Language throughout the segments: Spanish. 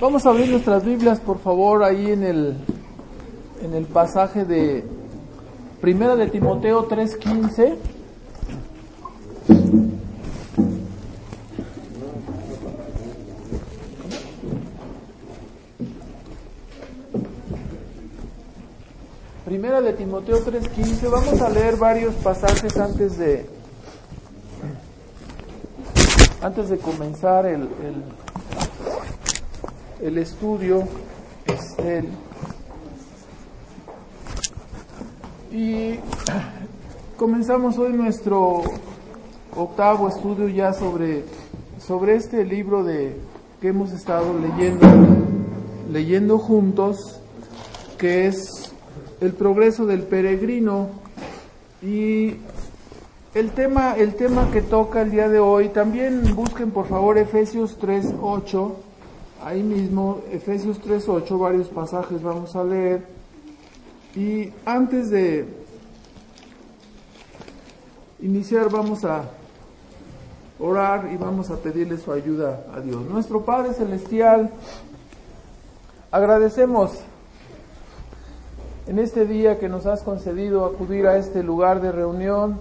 Vamos a abrir nuestras Biblias, por favor, ahí en el, en el pasaje de Primera de Timoteo 3:15. Primera de Timoteo 3:15. Vamos a leer varios pasajes antes de antes de comenzar el, el el estudio este, y comenzamos hoy nuestro octavo estudio ya sobre, sobre este libro de, que hemos estado leyendo, leyendo juntos, que es El progreso del peregrino. Y el tema, el tema que toca el día de hoy, también busquen por favor Efesios 3.8 ahí mismo, Efesios 3.8, varios pasajes vamos a leer. Y antes de iniciar vamos a orar y vamos a pedirle su ayuda a Dios. Nuestro Padre Celestial, agradecemos en este día que nos has concedido acudir a este lugar de reunión,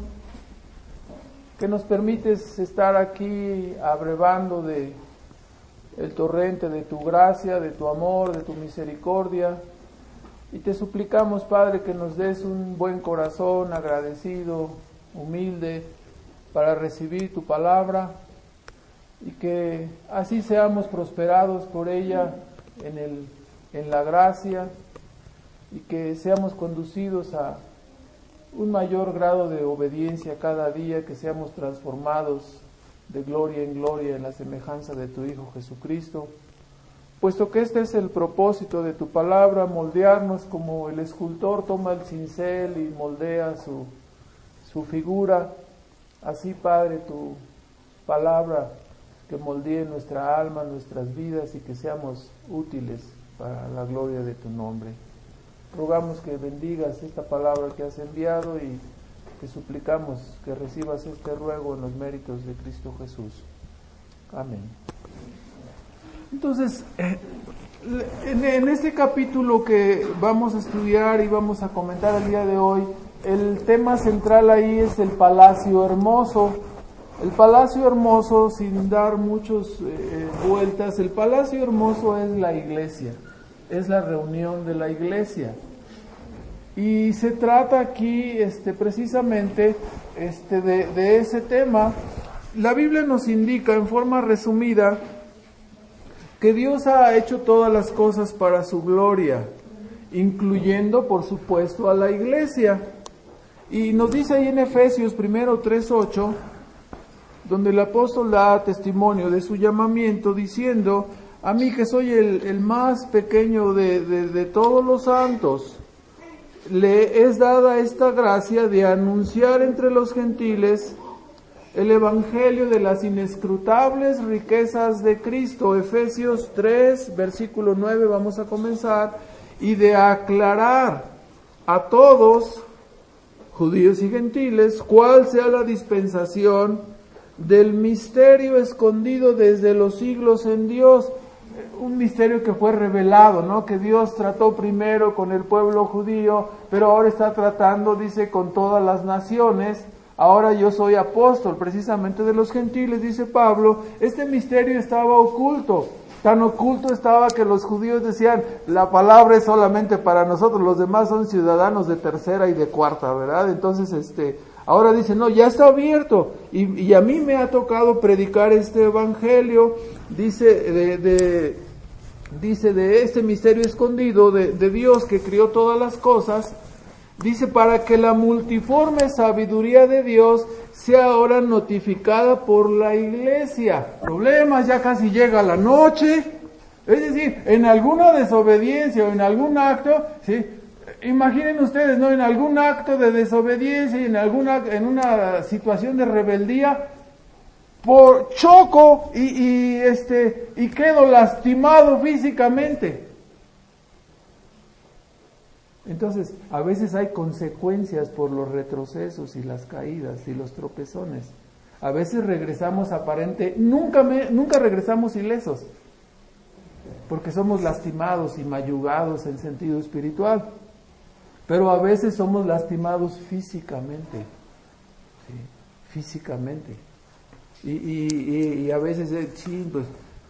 que nos permites estar aquí abrevando de el torrente de tu gracia, de tu amor, de tu misericordia. Y te suplicamos, Padre, que nos des un buen corazón agradecido, humilde, para recibir tu palabra y que así seamos prosperados por ella en, el, en la gracia y que seamos conducidos a un mayor grado de obediencia cada día, que seamos transformados de gloria en gloria en la semejanza de tu Hijo Jesucristo, puesto que este es el propósito de tu palabra, moldearnos como el escultor toma el cincel y moldea su, su figura, así Padre, tu palabra que moldee nuestra alma, nuestras vidas y que seamos útiles para la gloria de tu nombre. Rogamos que bendigas esta palabra que has enviado y te suplicamos que recibas este ruego en los méritos de Cristo Jesús. Amén. Entonces, eh, en, este capítulo que vamos a estudiar y vamos a comentar el día de hoy, el tema central ahí es el palacio hermoso. El palacio hermoso, sin dar muchas eh, vueltas, el palacio hermoso es la iglesia, es la reunión de la iglesia. Y se trata aquí este, precisamente este, de, ese tema. La Biblia nos indica en forma resumida que Dios ha hecho todas las cosas para su gloria, incluyendo por supuesto a la iglesia. Y nos dice ahí en Efesios primero 3.8, donde el apóstol da testimonio de su llamamiento diciendo, a mí que soy el, más pequeño de, de todos los santos, le es dada esta gracia de anunciar entre los gentiles el Evangelio de las inescrutables riquezas de Cristo, Efesios 3, versículo 9, vamos a comenzar, y de aclarar a todos, judíos y gentiles, cuál sea la dispensación del misterio escondido desde los siglos en Dios un misterio que fue revelado, ¿no? Que Dios trató primero con el pueblo judío, pero ahora está tratando, dice, con todas las naciones. Ahora yo soy apóstol precisamente de los gentiles, dice Pablo. Este misterio estaba oculto. Tan oculto estaba que los judíos decían, la palabra es solamente para nosotros, los demás son ciudadanos de tercera y de cuarta, ¿verdad? Entonces, este, ahora dice, no, ya está abierto. Y, a mí me ha tocado predicar este evangelio, dice, de, de dice de este misterio escondido de, Dios que crió todas las cosas, dice para que la multiforme sabiduría de Dios sea ahora notificada por la iglesia. Problemas, ya casi llega la noche. Es decir, en alguna desobediencia o en algún acto, ¿sí? Imaginen ustedes, ¿no? En algún acto de desobediencia en alguna, en una situación de rebeldía, por choco y, este, y quedo lastimado físicamente. Entonces, a veces hay consecuencias por los retrocesos y las caídas y los tropezones. A veces regresamos aparente, nunca, me, nunca regresamos ilesos. porque somos lastimados y mayugados en sentido espiritual, pero a veces somos lastimados físicamente, físicamente. Y, a veces, eh, pues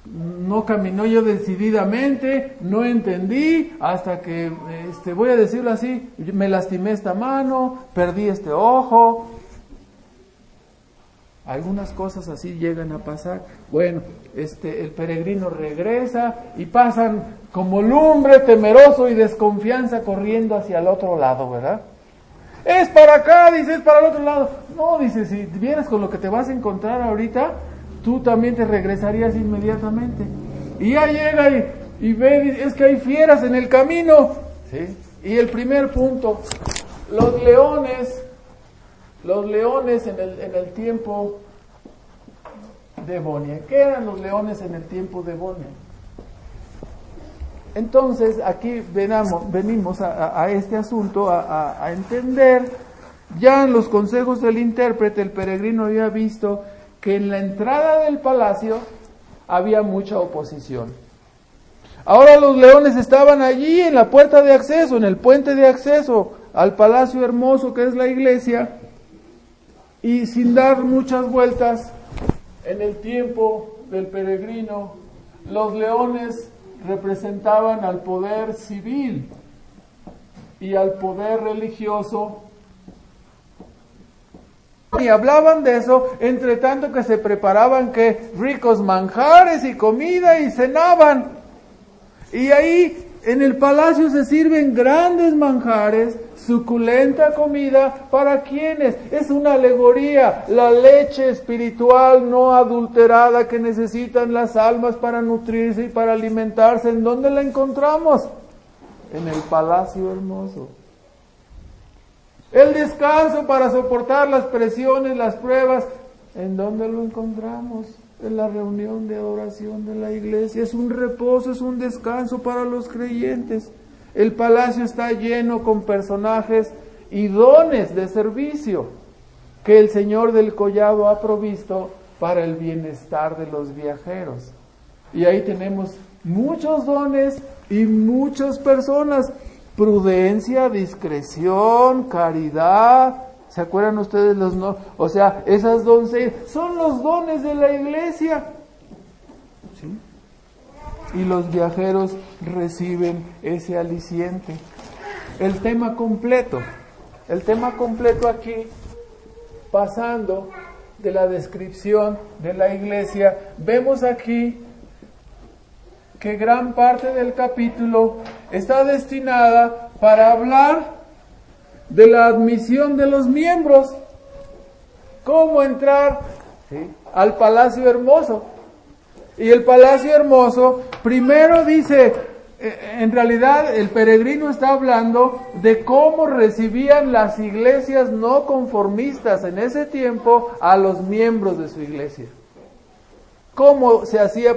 no caminó yo decididamente, no entendí, hasta que, este, voy a decirlo así, me lastimé esta mano, perdí este ojo. Algunas cosas así llegan a pasar. Bueno, este, el peregrino regresa y pasan como lumbre, temeroso y desconfianza corriendo hacia el otro lado, ¿verdad? Es para acá, dice, es para el otro lado. No, dice, si vienes con lo que te vas a encontrar ahorita, tú también te regresarías inmediatamente. Y ya llega y, ve, es que hay fieras en el camino. ¿Sí? Y el primer punto, los leones, los leones en el, en el tiempo de Bonia. ¿Qué eran los leones en el tiempo de Bonia? Entonces, aquí venamos, venimos a, este asunto a, a entender, ya en los consejos del intérprete, el peregrino había visto que en la entrada del palacio había mucha oposición. Ahora los leones estaban allí en la puerta de acceso, en el puente de acceso al palacio hermoso que es la iglesia, y sin dar muchas vueltas, en el tiempo del peregrino, los leones representaban al poder civil y al poder religioso y hablaban de eso, entre tanto que se preparaban que ricos manjares y comida y cenaban. Y ahí en el palacio se sirven grandes manjares, suculenta comida, ¿para quienes? Es una alegoría, la leche espiritual no adulterada que necesitan las almas para nutrirse y para alimentarse. ¿En dónde la encontramos? En el palacio hermoso. El descanso para soportar las presiones, las pruebas, ¿en dónde lo encontramos? La reunión de adoración de la iglesia. Es un reposo, es un descanso para los creyentes. El palacio está lleno con personajes y dones de servicio que el Señor del Collado ha provisto para el bienestar de los viajeros. Y ahí tenemos muchos dones y muchas personas prudencia, discreción, caridad. ¿Se acuerdan ustedes los no? O sea, esas doncellas son los dones de la iglesia. ¿Sí? Y los viajeros reciben ese aliciente. El tema completo, el tema completo aquí, pasando de la descripción de la iglesia, vemos aquí que gran parte del capítulo está destinada para hablar de la admisión de los miembros, cómo entrar al palacio hermoso. Y el palacio hermoso primero dice, eh, en realidad el peregrino está hablando de cómo recibían las iglesias no conformistas en ese tiempo a los miembros de su iglesia. Cómo se hacía